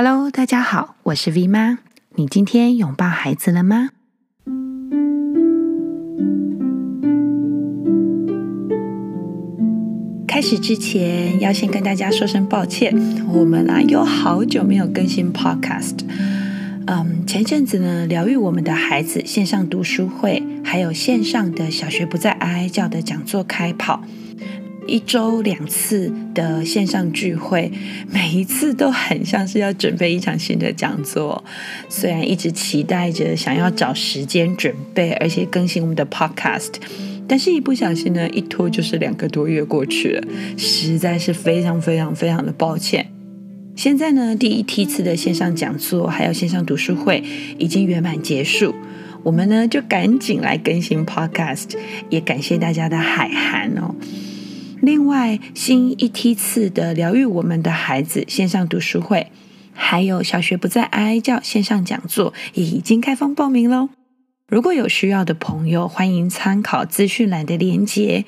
Hello，大家好，我是 V 妈。你今天拥抱孩子了吗？开始之前，要先跟大家说声抱歉，我们啊有好久没有更新 Podcast。嗯，前阵子呢，疗愈我们的孩子线上读书会，还有线上的小学不再哀哀叫的讲座开跑。一周两次的线上聚会，每一次都很像是要准备一场新的讲座。虽然一直期待着想要找时间准备，而且更新我们的 Podcast，但是一不小心呢，一拖就是两个多月过去了，实在是非常非常非常的抱歉。现在呢，第一梯次的线上讲座还有线上读书会已经圆满结束，我们呢就赶紧来更新 Podcast，也感谢大家的海涵哦。另外，新一梯次的疗愈我们的孩子线上读书会，还有小学不再哀哀叫线上讲座也已经开放报名喽。如果有需要的朋友，欢迎参考资讯栏的链接。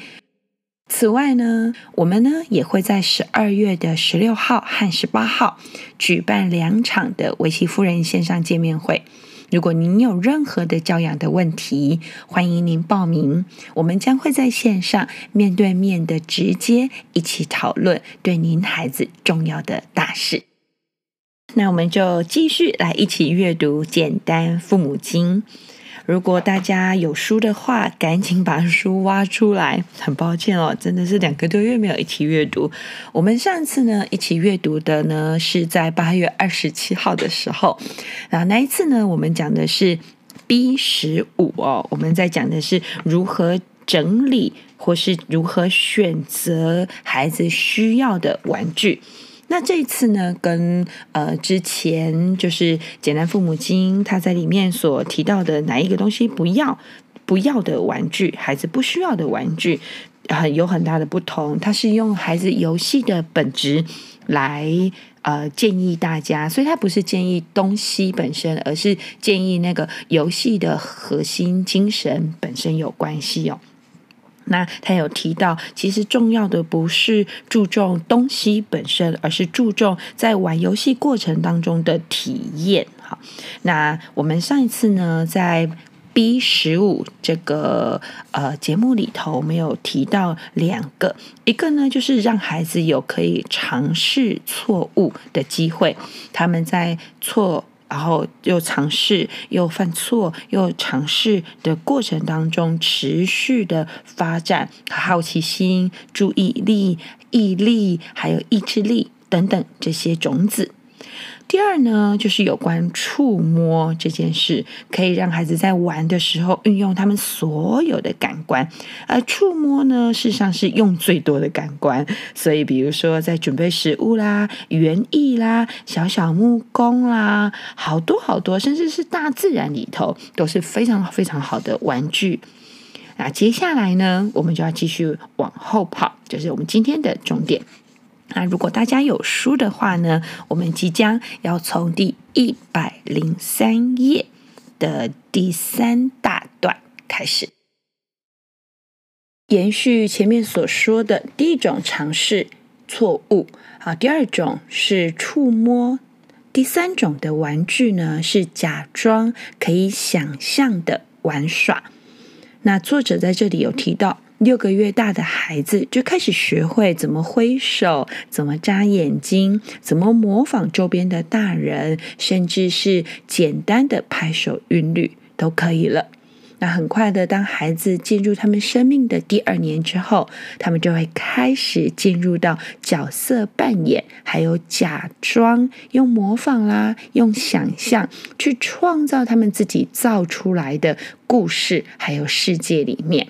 此外呢，我们呢也会在十二月的十六号和十八号举办两场的薇琪夫人线上见面会。如果您有任何的教养的问题，欢迎您报名，我们将会在线上面对面的直接一起讨论对您孩子重要的大事。那我们就继续来一起阅读《简单父母经》。如果大家有书的话，赶紧把书挖出来。很抱歉哦，真的是两个多月没有一起阅读。我们上次呢一起阅读的呢是在八月二十七号的时候，然后那一次呢我们讲的是 B 十五哦，我们在讲的是如何整理或是如何选择孩子需要的玩具。那这一次呢，跟呃之前就是《简单父母经》，他在里面所提到的哪一个东西不要不要的玩具，孩子不需要的玩具，很、有很大的不同。他是用孩子游戏的本质来呃建议大家，所以他不是建议东西本身，而是建议那个游戏的核心精神本身有关系哦。那他有提到，其实重要的不是注重东西本身，而是注重在玩游戏过程当中的体验。好，那我们上一次呢，在 B 十五这个呃节目里头，我们有提到两个，一个呢就是让孩子有可以尝试错误的机会，他们在错。然后又尝试，又犯错，又尝试的过程当中，持续的发展好奇心、注意力、毅力，还有意志力等等这些种子。第二呢，就是有关触摸这件事，可以让孩子在玩的时候运用他们所有的感官，而触摸呢，事实上是用最多的感官。所以，比如说在准备食物啦、园艺啦、小小木工啦，好多好多，甚至是大自然里头，都是非常非常好的玩具。那接下来呢，我们就要继续往后跑，就是我们今天的重点。那如果大家有书的话呢，我们即将要从第一百零三页的第三大段开始，延续前面所说的第一种尝试错误，好，第二种是触摸，第三种的玩具呢是假装可以想象的玩耍。那作者在这里有提到。六个月大的孩子就开始学会怎么挥手，怎么眨眼睛，怎么模仿周边的大人，甚至是简单的拍手韵律都可以了。那很快的，当孩子进入他们生命的第二年之后，他们就会开始进入到角色扮演，还有假装用模仿啦，用想象去创造他们自己造出来的故事，还有世界里面。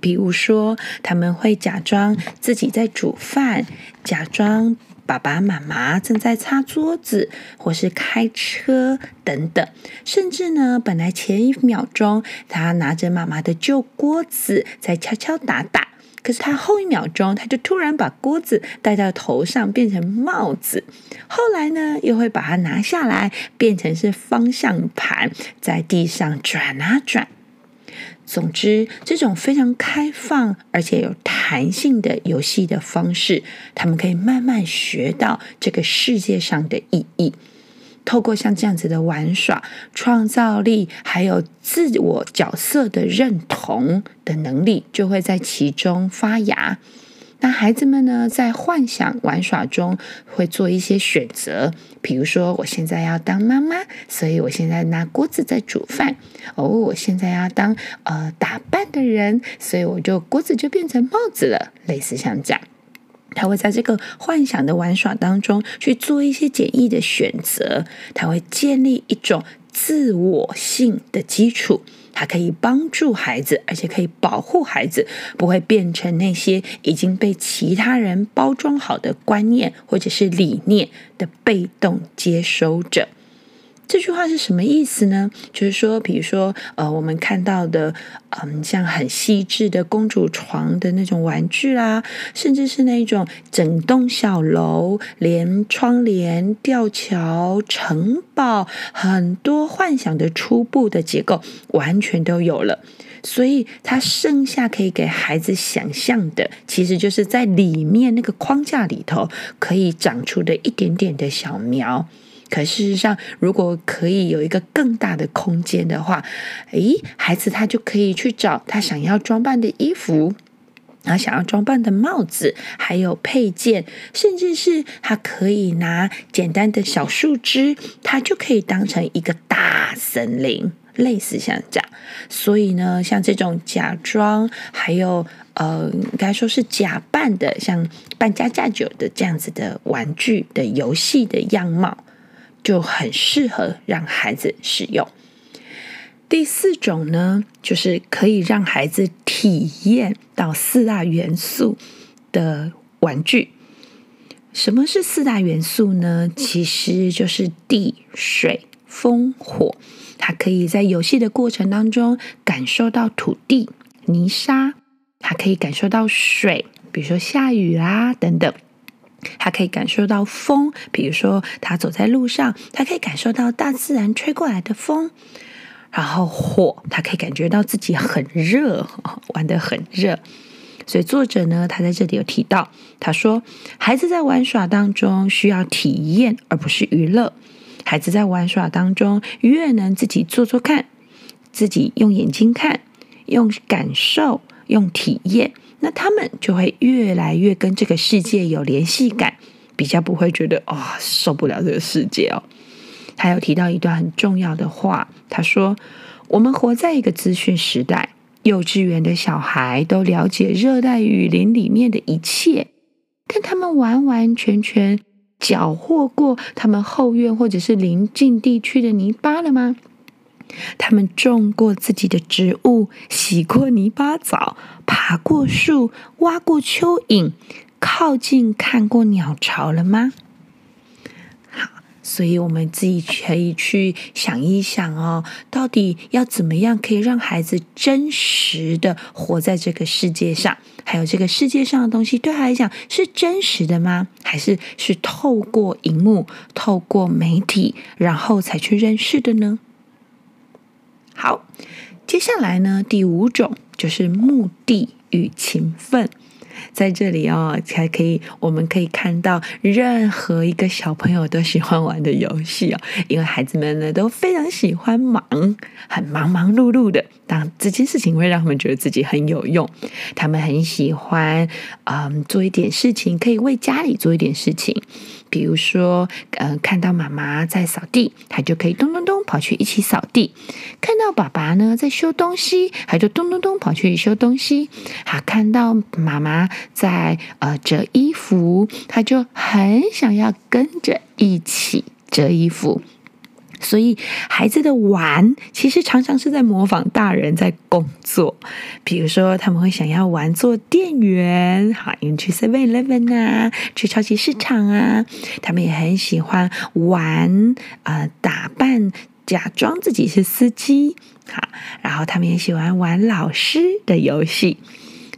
比如说，他们会假装自己在煮饭，假装爸爸妈妈正在擦桌子，或是开车等等。甚至呢，本来前一秒钟他拿着妈妈的旧锅子在敲敲打打，可是他后一秒钟他就突然把锅子戴到头上变成帽子。后来呢，又会把它拿下来变成是方向盘，在地上转啊转。总之，这种非常开放而且有弹性的游戏的方式，他们可以慢慢学到这个世界上的意义。透过像这样子的玩耍，创造力还有自我角色的认同的能力，就会在其中发芽。那孩子们呢，在幻想玩耍中会做一些选择，比如说，我现在要当妈妈，所以我现在拿锅子在煮饭。哦，我现在要当呃打扮的人，所以我就锅子就变成帽子了，类似像这样。他会在这个幻想的玩耍当中去做一些简易的选择，他会建立一种自我性的基础。它可以帮助孩子，而且可以保护孩子，不会变成那些已经被其他人包装好的观念或者是理念的被动接收者。这句话是什么意思呢？就是说，比如说，呃，我们看到的，嗯，像很细致的公主床的那种玩具啦，甚至是那种整栋小楼，连窗帘、吊桥、城堡，很多幻想的初步的结构，完全都有了。所以，它剩下可以给孩子想象的，其实就是在里面那个框架里头可以长出的一点点的小苗。可事实上，如果可以有一个更大的空间的话，诶，孩子他就可以去找他想要装扮的衣服，然后想要装扮的帽子，还有配件，甚至是他可以拿简单的小树枝，他就可以当成一个大森林，类似像这样。所以呢，像这种假装，还有呃，应该说是假扮的，像扮家家酒的这样子的玩具的游戏的样貌。就很适合让孩子使用。第四种呢，就是可以让孩子体验到四大元素的玩具。什么是四大元素呢？其实就是地、水、风、火。他可以在游戏的过程当中感受到土地、泥沙，他可以感受到水，比如说下雨啦等等。他可以感受到风，比如说他走在路上，他可以感受到大自然吹过来的风。然后火，他可以感觉到自己很热，玩得很热。所以作者呢，他在这里有提到，他说孩子在玩耍当中需要体验，而不是娱乐。孩子在玩耍当中越能自己做做看，自己用眼睛看，用感受，用体验。那他们就会越来越跟这个世界有联系感，比较不会觉得啊、受不了这个世界哦。他有提到一段很重要的话，他说：“我们活在一个资讯时代，幼稚园的小孩都了解热带雨林里面的一切，但他们完完全全缴获过他们后院或者是邻近地区的泥巴了吗？”他们种过自己的植物，洗过泥巴澡，爬过树，挖过蚯蚓，靠近看过鸟巢了吗？好，所以我们自己可以去想一想哦，到底要怎么样可以让孩子真实的活在这个世界上？还有这个世界上的东西对他来讲是真实的吗？还是是透过荧幕、透过媒体，然后才去认识的呢？好，接下来呢，第五种就是目的与勤奋。在这里哦，才可以，我们可以看到任何一个小朋友都喜欢玩的游戏哦，因为孩子们呢都非常喜欢忙，很忙忙碌碌的。当这件事情会让他们觉得自己很有用，他们很喜欢，嗯，做一点事情，可以为家里做一点事情。比如说，嗯，看到妈妈在扫地，他就可以咚咚咚跑去一起扫地；看到爸爸呢在修东西，他就咚咚咚跑去修东西。他，看到妈妈在呃折衣服，他就很想要跟着一起折衣服。所以，孩子的玩其实常常是在模仿大人在工作。比如说，他们会想要玩做店员，好，因为去 Seven Eleven 啊，去超级市场啊。他们也很喜欢玩，呃，打扮，假装自己是司机，好，然后他们也喜欢玩老师的游戏。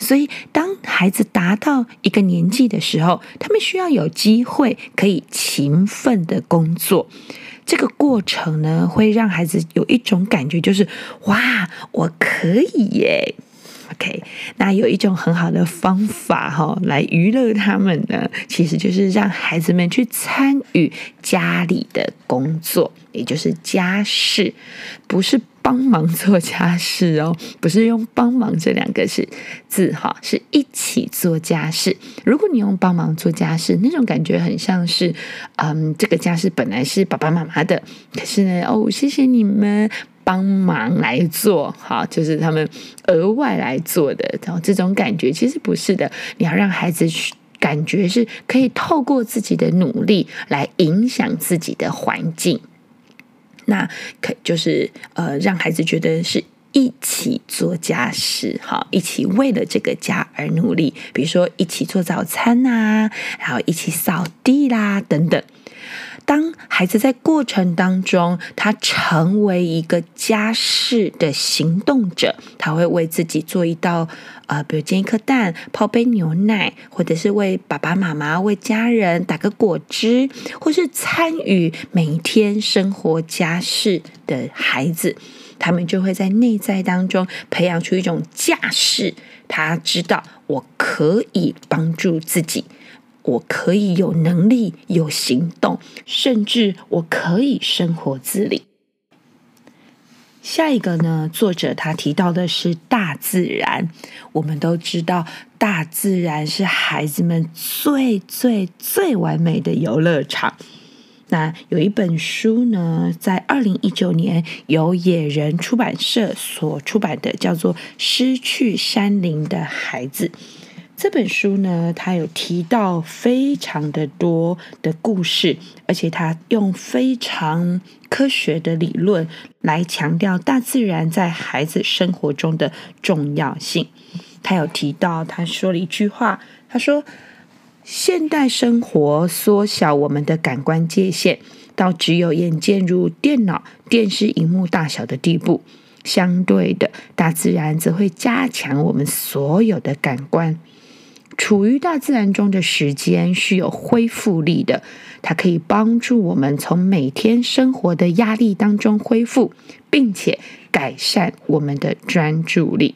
所以，当孩子达到一个年纪的时候，他们需要有机会可以勤奋的工作。这个过程呢，会让孩子有一种感觉，就是哇，我可以耶！OK，那有一种很好的方法哈、哦，来娱乐他们呢，其实就是让孩子们去参与家里的工作，也就是家事，不是帮忙做家事哦，不是用“帮忙”这两个是字哈，是一起做家事。如果你用“帮忙做家事”，那种感觉很像是，嗯，这个家事本来是爸爸妈妈的，可是呢，哦，谢谢你们。帮忙来做，好，就是他们额外来做的，然后这种感觉其实不是的。你要让孩子去感觉是可以透过自己的努力来影响自己的环境，那可就是呃，让孩子觉得是一起做家事，好，一起为了这个家而努力。比如说一起做早餐啊，然后一起扫地啦，等等。当孩子在过程当中，他成为一个家事的行动者，他会为自己做一道呃，比如煎一颗蛋、泡杯牛奶，或者是为爸爸妈妈、为家人打个果汁，或是参与每一天生活家事的孩子，他们就会在内在当中培养出一种架势，他知道我可以帮助自己。我可以有能力、有行动，甚至我可以生活自理。下一个呢？作者他提到的是大自然。我们都知道，大自然是孩子们最最最完美的游乐场。那有一本书呢，在二零一九年由野人出版社所出版的，叫做《失去山林的孩子》。这本书呢，它有提到非常的多的故事，而且它用非常科学的理论来强调大自然在孩子生活中的重要性。他有提到，他说了一句话，他说：“现代生活缩小我们的感官界限，到只有眼见如电脑、电视荧幕大小的地步。相对的，大自然则会加强我们所有的感官。”处于大自然中的时间是有恢复力的，它可以帮助我们从每天生活的压力当中恢复，并且改善我们的专注力。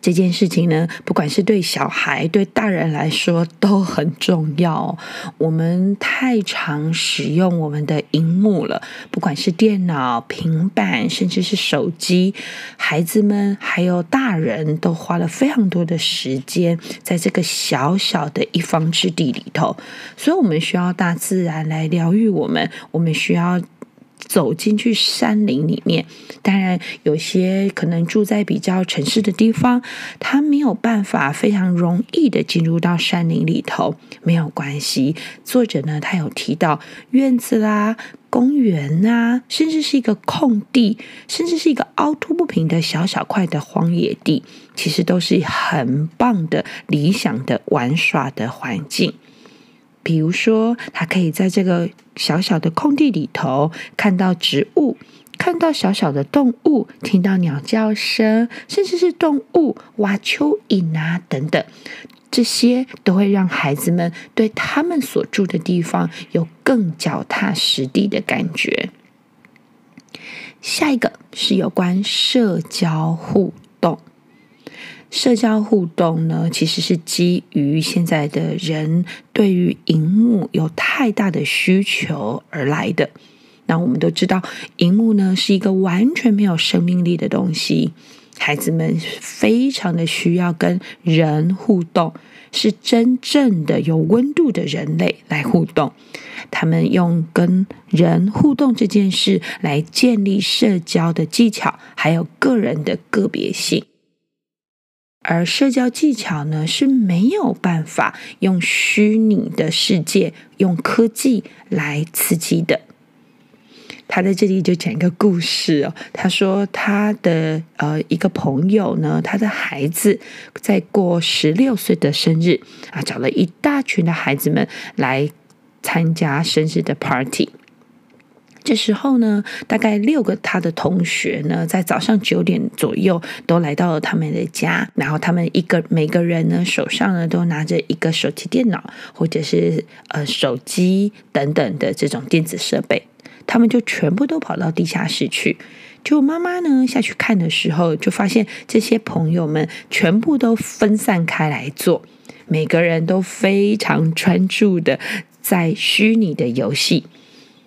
这件事情呢，不管是对小孩、对大人来说都很重要。我们太常使用我们的荧幕了，不管是电脑、平板，甚至是手机，孩子们还有大人都花了非常多的时间在这个小小的一方之地里头。所以，我们需要大自然来疗愈我们。我们需要。走进去山林里面，当然有些可能住在比较城市的地方，他没有办法非常容易的进入到山林里头，没有关系。作者呢，他有提到院子啦、公园啊，甚至是一个空地，甚至是一个凹凸不平的小小块的荒野地，其实都是很棒的、理想的玩耍的环境。比如说，他可以在这个小小的空地里头看到植物，看到小小的动物，听到鸟叫声，甚至是动物挖蚯蚓啊等等，这些都会让孩子们对他们所住的地方有更脚踏实地的感觉。下一个是有关社交互动。社交互动呢，其实是基于现在的人对于荧幕有太大的需求而来的。那我们都知道，荧幕呢是一个完全没有生命力的东西，孩子们非常的需要跟人互动，是真正的有温度的人类来互动。他们用跟人互动这件事来建立社交的技巧，还有个人的个别性。而社交技巧呢，是没有办法用虚拟的世界、用科技来刺激的。他在这里就讲一个故事哦。他说他的呃一个朋友呢，他的孩子在过十六岁的生日啊，找了一大群的孩子们来参加生日的 party。这时候呢，大概六个他的同学呢，在早上九点左右都来到了他们的家，然后他们一个每个人呢手上呢都拿着一个手提电脑或者是呃手机等等的这种电子设备。他们就全部都跑到地下室去。就妈妈呢下去看的时候，就发现这些朋友们全部都分散开来做，每个人都非常专注的在虚拟的游戏。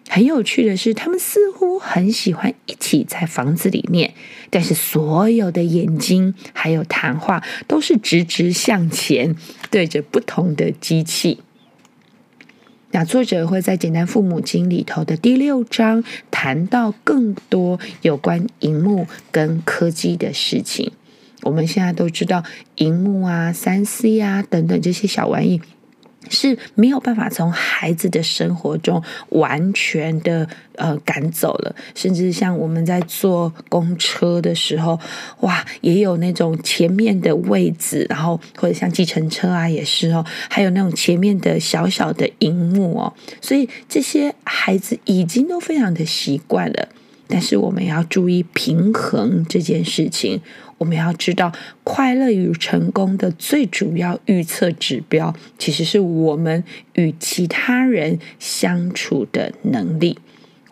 很有趣的是，他们似乎很喜欢一起在房子里面，但是所有的眼睛还有谈话都是直直向前，对着不同的机器。那作者会在《简单父母经》里头的第六章谈到更多有关荧幕跟科技的事情。我们现在都知道，荧幕啊、三 C 啊等等这些小玩意。是没有办法从孩子的生活中完全的呃赶走了，甚至像我们在坐公车的时候，哇，也有那种前面的位置，然后或者像计程车啊也是哦，还有那种前面的小小的荧幕哦，所以这些孩子已经都非常的习惯了，但是我们要注意平衡这件事情。我们要知道，快乐与成功的最主要预测指标，其实是我们与其他人相处的能力。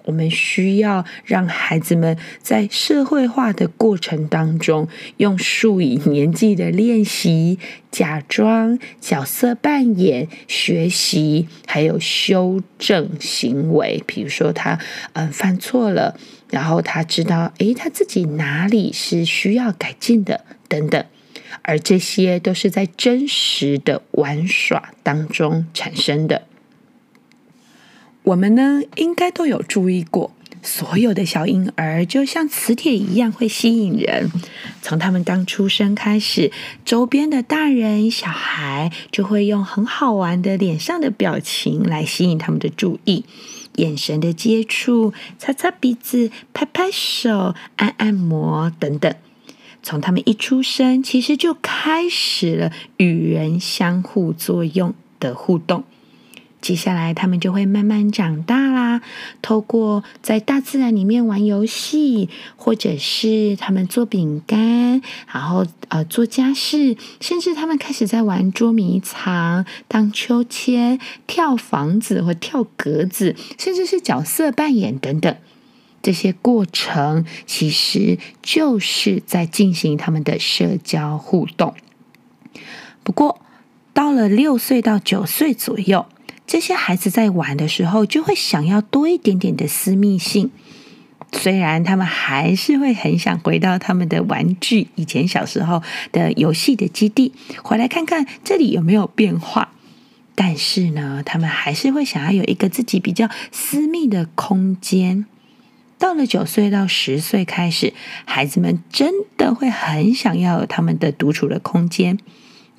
我们需要让孩子们在社会化的过程当中，用数以年计的练习、假装、角色扮演、学习，还有修正行为。比如说他，他嗯犯错了，然后他知道，诶，他自己哪里是需要改进的，等等。而这些都是在真实的玩耍当中产生的。我们呢，应该都有注意过，所有的小婴儿就像磁铁一样会吸引人。从他们刚出生开始，周边的大人小孩就会用很好玩的脸上的表情来吸引他们的注意，眼神的接触、擦擦鼻子、拍拍手、按按摩等等。从他们一出生，其实就开始了与人相互作用的互动。接下来，他们就会慢慢长大啦。透过在大自然里面玩游戏，或者是他们做饼干，然后呃做家事，甚至他们开始在玩捉迷藏、荡秋千、跳房子或跳格子，甚至是角色扮演等等。这些过程其实就是在进行他们的社交互动。不过，到了六岁到九岁左右。这些孩子在玩的时候，就会想要多一点点的私密性。虽然他们还是会很想回到他们的玩具，以前小时候的游戏的基地，回来看看这里有没有变化。但是呢，他们还是会想要有一个自己比较私密的空间。到了九岁到十岁开始，孩子们真的会很想要有他们的独处的空间。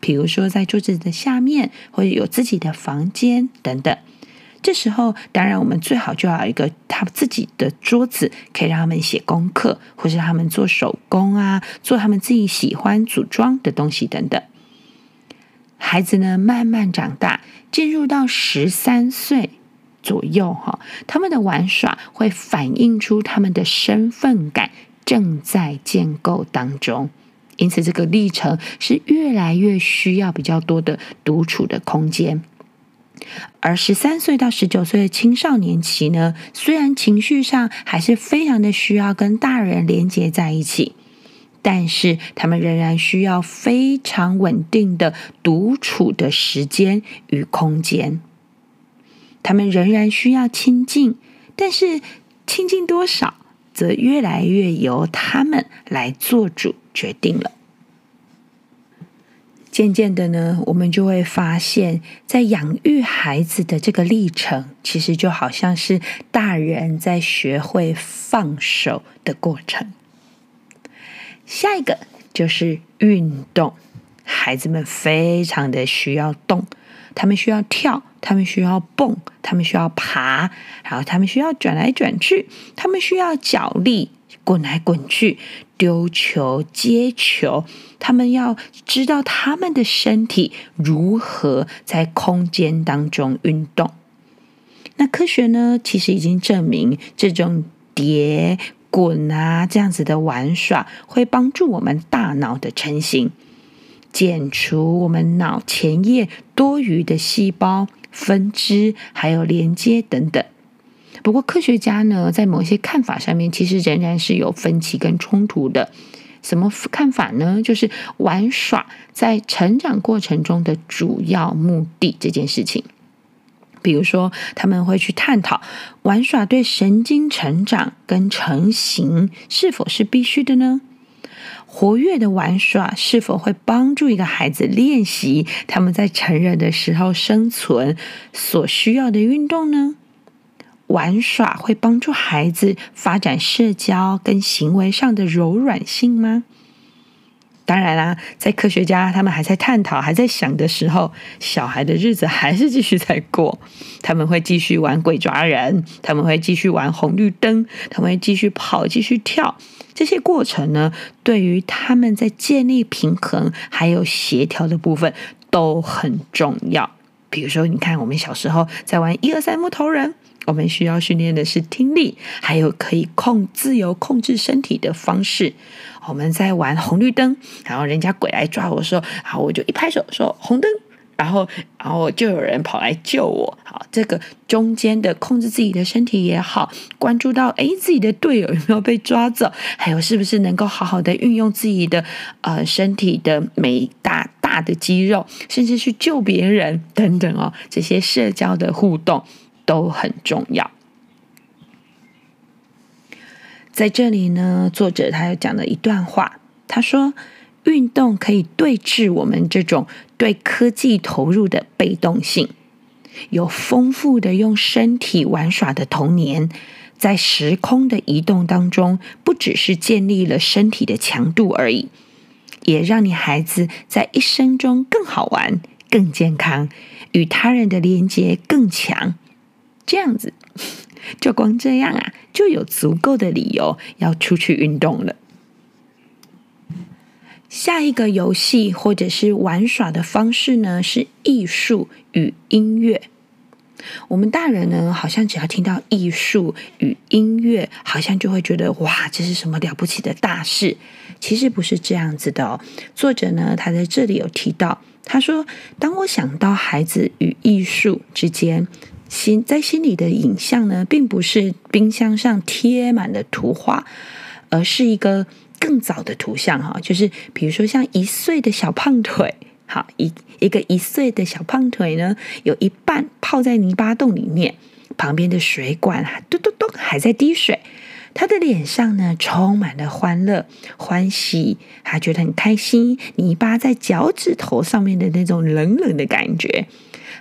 比如说，在桌子的下面，或者有自己的房间等等。这时候，当然我们最好就要有一个他自己的桌子，可以让他们写功课，或是他们做手工啊，做他们自己喜欢组装的东西等等。孩子呢，慢慢长大，进入到十三岁左右，哈，他们的玩耍会反映出他们的身份感正在建构当中。因此，这个历程是越来越需要比较多的独处的空间。而十三岁到十九岁的青少年期呢，虽然情绪上还是非常的需要跟大人连接在一起，但是他们仍然需要非常稳定的独处的时间与空间。他们仍然需要亲近，但是亲近多少，则越来越由他们来做主。决定了。渐渐的呢，我们就会发现，在养育孩子的这个历程，其实就好像是大人在学会放手的过程。下一个就是运动，孩子们非常的需要动，他们需要跳，他们需要蹦，他们需要爬，然后他们需要转来转去，他们需要脚力。滚来滚去，丢球、接球，他们要知道他们的身体如何在空间当中运动。那科学呢，其实已经证明，这种叠、滚啊这样子的玩耍，会帮助我们大脑的成型，减除我们脑前叶多余的细胞、分支还有连接等等。不过科学家呢，在某些看法上面，其实仍然是有分歧跟冲突的。什么看法呢？就是玩耍在成长过程中的主要目的这件事情。比如说，他们会去探讨玩耍对神经成长跟成型是否是必须的呢？活跃的玩耍是否会帮助一个孩子练习他们在成人的时候生存所需要的运动呢？玩耍会帮助孩子发展社交跟行为上的柔软性吗？当然啦，在科学家他们还在探讨、还在想的时候，小孩的日子还是继续在过。他们会继续玩鬼抓人，他们会继续玩红绿灯，他们会继续跑、继续跳。这些过程呢，对于他们在建立平衡还有协调的部分都很重要。比如说，你看我们小时候在玩一二三木头人。我们需要训练的是听力，还有可以控自由控制身体的方式。我们在玩红绿灯，然后人家鬼来抓我的时候，好，我就一拍手说红灯，然后然后就有人跑来救我。好，这个中间的控制自己的身体也好，关注到诶自己的队友有没有被抓走，还有是不是能够好好的运用自己的呃身体的每大大的肌肉，甚至去救别人等等哦，这些社交的互动。都很重要。在这里呢，作者他又讲了一段话，他说：“运动可以对峙我们这种对科技投入的被动性。有丰富的用身体玩耍的童年，在时空的移动当中，不只是建立了身体的强度而已，也让你孩子在一生中更好玩、更健康，与他人的连接更强。”这样子，就光这样啊，就有足够的理由要出去运动了。下一个游戏或者是玩耍的方式呢，是艺术与音乐。我们大人呢，好像只要听到艺术与音乐，好像就会觉得哇，这是什么了不起的大事。其实不是这样子的哦。作者呢，他在这里有提到，他说：“当我想到孩子与艺术之间。”心在心里的影像呢，并不是冰箱上贴满的图画，而是一个更早的图像哈，就是比如说像一岁的小胖腿，好一一个一岁的小胖腿呢，有一半泡在泥巴洞里面，旁边的水管嘟嘟嘟还在滴水，他的脸上呢充满了欢乐、欢喜，还觉得很开心，泥巴在脚趾头上面的那种冷冷的感觉。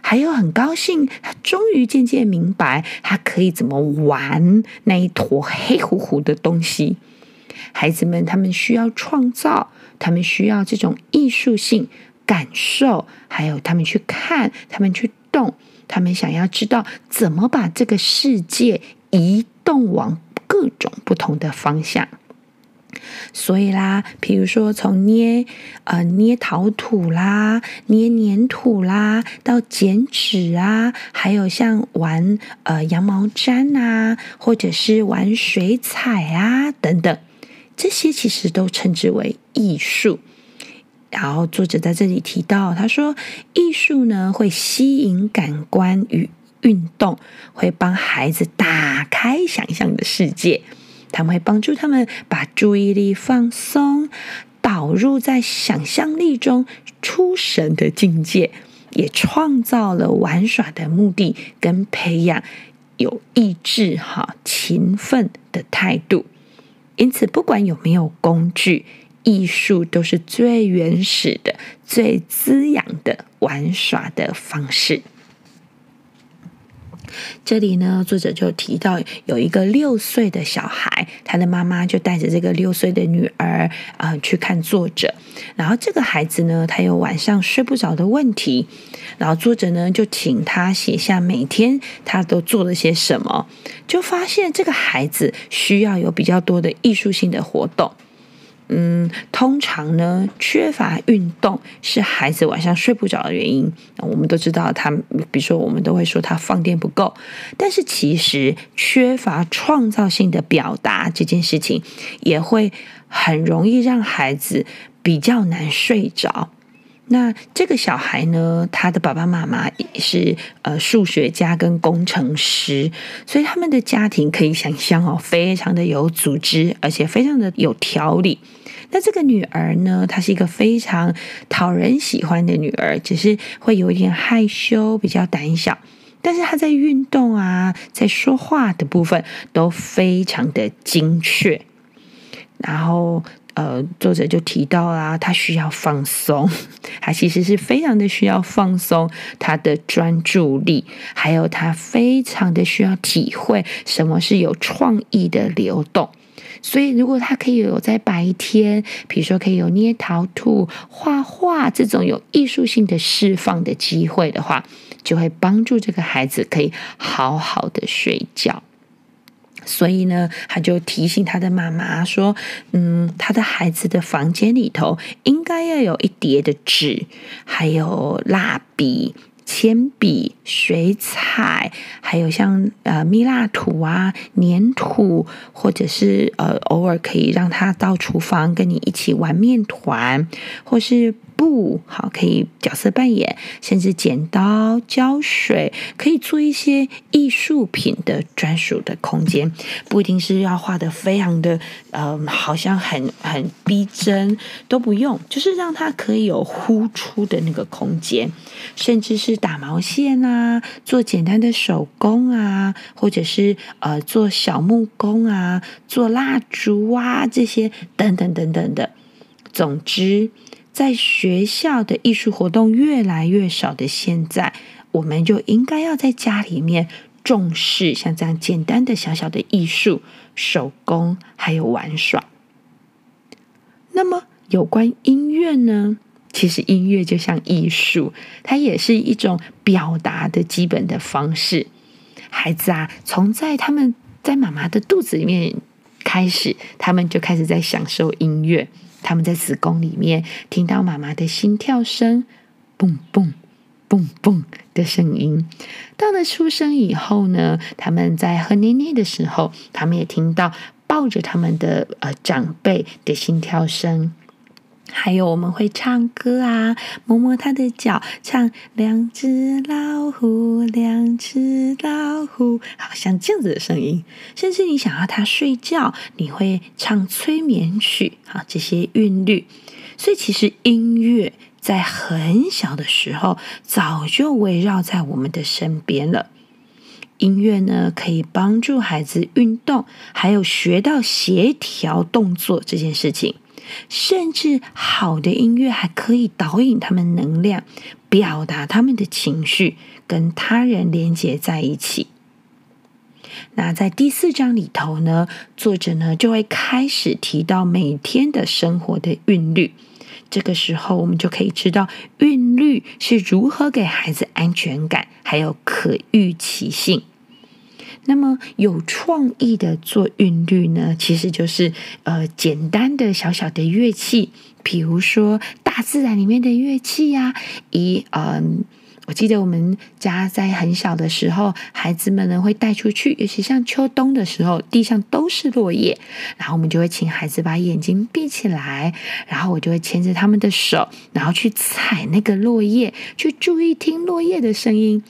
还有很高兴，他终于渐渐明白，他可以怎么玩那一坨黑乎乎的东西。孩子们，他们需要创造，他们需要这种艺术性感受，还有他们去看，他们去动，他们想要知道怎么把这个世界移动往各种不同的方向。所以啦，比如说从捏呃捏陶土啦，捏黏土啦，到剪纸啊，还有像玩呃羊毛毡啊，或者是玩水彩啊等等，这些其实都称之为艺术。然后作者在这里提到，他说艺术呢会吸引感官与运动，会帮孩子打开想象的世界。他们会帮助他们把注意力放松，导入在想象力中出神的境界，也创造了玩耍的目的跟培养有意志、哈勤奋的态度。因此，不管有没有工具，艺术都是最原始的、最滋养的玩耍的方式。这里呢，作者就提到有一个六岁的小孩，他的妈妈就带着这个六岁的女儿啊、去看作者。然后这个孩子呢，他有晚上睡不着的问题，然后作者呢就请他写下每天他都做了些什么，就发现这个孩子需要有比较多的艺术性的活动。嗯，通常呢，缺乏运动是孩子晚上睡不着的原因。我们都知道他，比如说，我们都会说他放电不够。但是其实缺乏创造性的表达这件事情，也会很容易让孩子比较难睡着。那这个小孩呢，他的爸爸妈妈也是呃数学家跟工程师，所以他们的家庭可以想象哦，非常的有组织，而且非常的有条理。那这个女儿呢，她是一个非常讨人喜欢的女儿，只是会有一点害羞，比较胆小。但是她在运动啊，在说话的部分都非常的精确。然后。呃，作者就提到啦，他需要放松，他其实是非常的需要放松他的专注力，还有他非常的需要体会什么是有创意的流动。所以，如果他可以有在白天，比如说可以有捏陶土、画画这种有艺术性的释放的机会的话，就会帮助这个孩子可以好好的睡觉。所以呢，他就提醒他的妈妈说：“嗯，他的孩子的房间里头应该要有一叠的纸，还有蜡笔、铅笔、水彩，还有像呃蜜蜡土啊、粘土，或者是呃偶尔可以让他到厨房跟你一起玩面团，或是。”布好，可以角色扮演，甚至剪刀、胶水，可以做一些艺术品的专属的空间，不一定是要画得非常的，呃，好像很很逼真，都不用，就是让它可以有呼出的那个空间，甚至是打毛线啊，做简单的手工啊，或者是呃做小木工啊，做蜡烛啊这些等等等等的，总之。在学校的艺术活动越来越少的现在，我们就应该要在家里面重视像这样简单的小小的艺术、手工还有玩耍。那么，有关音乐呢？其实音乐就像艺术，它也是一种表达的基本的方式。孩子啊，从在他们在妈妈的肚子里面开始，他们就开始在享受音乐。他们在子宫里面听到妈妈的心跳声，蹦蹦蹦蹦的声音。到了出生以后呢，他们在喝奶奶的时候，他们也听到抱着他们的呃长辈的心跳声。还有我们会唱歌啊，摸摸他的脚，唱两只老虎，两只老虎，好像这样子的声音。甚至你想要他睡觉，你会唱催眠曲，啊，这些韵律。所以其实音乐在很小的时候早就围绕在我们的身边了。音乐呢，可以帮助孩子运动，还有学到协调动作这件事情。甚至好的音乐还可以导引他们能量，表达他们的情绪，跟他人连接在一起。那在第四章里头呢，作者呢就会开始提到每天的生活的韵律。这个时候，我们就可以知道韵律是如何给孩子安全感，还有可预期性。那么有创意的做韵律呢，其实就是呃简单的小小的乐器，比如说大自然里面的乐器呀、啊。以嗯、我记得我们家在很小的时候，孩子们呢会带出去，尤其像秋冬的时候，地上都是落叶，然后我们就会请孩子把眼睛闭起来，然后我就会牵着他们的手，然后去踩那个落叶，去注意听落叶的声音。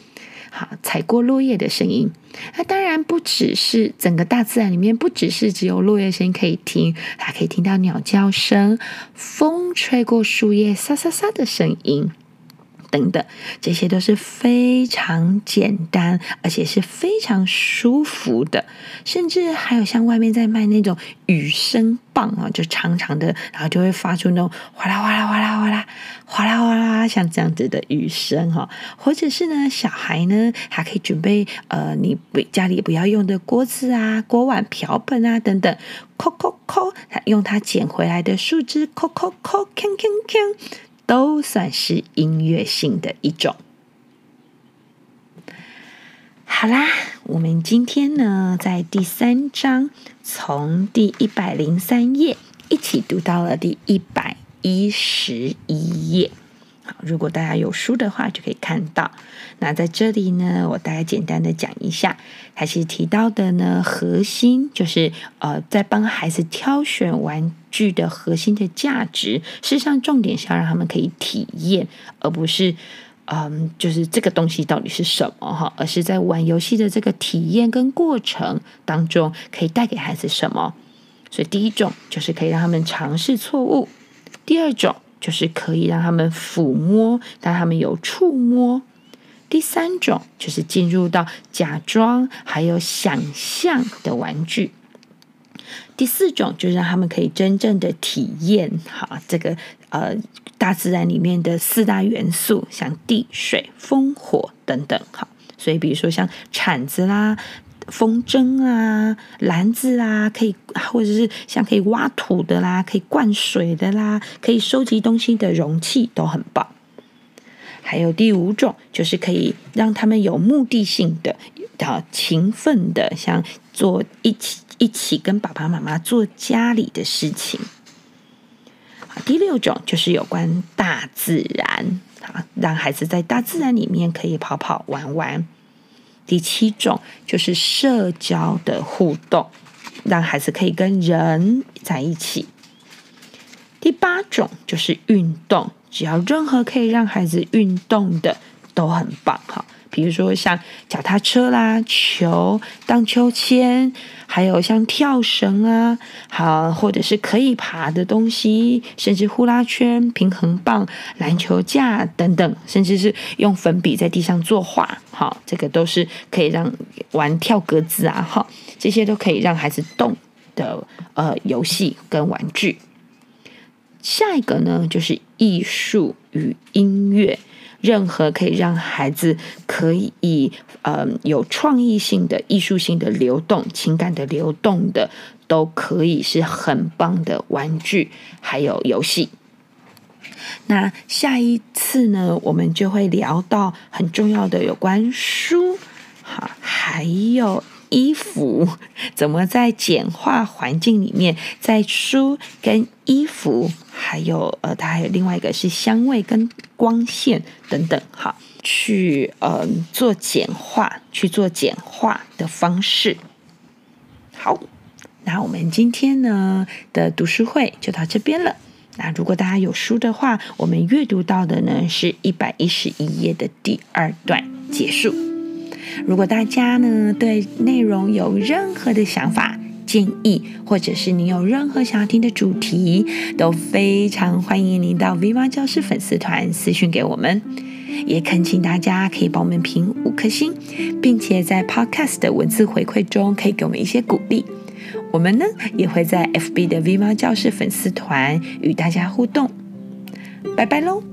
好，踩过落叶的声音。那当然不只是整个大自然里面，不只是只有落叶声音可以听，还可以听到鸟叫声、风吹过树叶沙沙沙的声音。等等，这些都是非常简单，而且是非常舒服的。甚至还有像外面在卖那种雨声棒啊，就长长的，然后就会发出那种哗啦哗啦哗啦哗啦哗啦哗啦，像这样子的雨声哈。或者是呢，小孩呢还可以准备呃，你家里不要用的锅子啊、锅碗瓢盆啊等等，抠抠抠，用它捡回来的树枝抠抠抠，锵锵锵。都算是音乐性的一种。好啦，我们今天呢，在第三章从第一百零三页一起读到了第一百一十一页。好，如果大家有书的话，就可以看到。那在这里呢，我大概简单的讲一下，还是提到的呢，核心就是呃，在帮孩子挑选玩具的核心的价值，事实上重点是要让他们可以体验，而不是嗯，就是这个东西到底是什么哈，而是在玩游戏的这个体验跟过程当中，可以带给孩子什么。所以第一种就是可以让他们尝试错误，第二种。就是可以让他们抚摸，让他们有触摸。第三种就是进入到假装还有想象的玩具。第四种就是让他们可以真正的体验，哈，这个呃大自然里面的四大元素，像地、水、风、火等等，哈。所以比如说像铲子啦。风筝啊，篮子啊，可以或者是像可以挖土的啦，可以灌水的啦，可以收集东西的容器都很棒。还有第五种，就是可以让他们有目的性的、啊勤奋的，像做一起一起跟爸爸妈妈做家里的事情。第六种就是有关大自然啊，让孩子在大自然里面可以跑跑玩玩。第七种就是社交的互动，让孩子可以跟人在一起。第八种就是运动，只要任何可以让孩子运动的都很棒哈。比如说像脚踏车啦、球、荡秋千，还有像跳绳啊，好，或者是可以爬的东西，甚至呼啦圈、平衡棒、篮球架等等，甚至是用粉笔在地上作画，好，这个都是可以让玩跳格子啊，哈，这些都可以让孩子动的呃游戏跟玩具。下一个呢，就是艺术与音乐。任何可以让孩子可以嗯有创意性的、艺术性的流动、情感的流动的，都可以是很棒的玩具，还有游戏。那下一次呢，我们就会聊到很重要的有关书，好，还有。衣服怎么在简化环境里面，在书跟衣服，还有呃，它还有另外一个是香味跟光线等等，好，去呃做简化，去做简化的方式。好，那我们今天呢的读书会就到这边了。那如果大家有书的话，我们阅读到的呢是一百一十一页的第二段结束。如果大家呢对内容有任何的想法、建议，或者是你有任何想要听的主题，都非常欢迎您到 V 妈教室粉丝团私讯给我们。也恳请大家可以帮我们评五颗星，并且在 Podcast 的文字回馈中可以给我们一些鼓励。我们呢也会在 FB 的 V 妈教室粉丝团与大家互动。拜拜喽！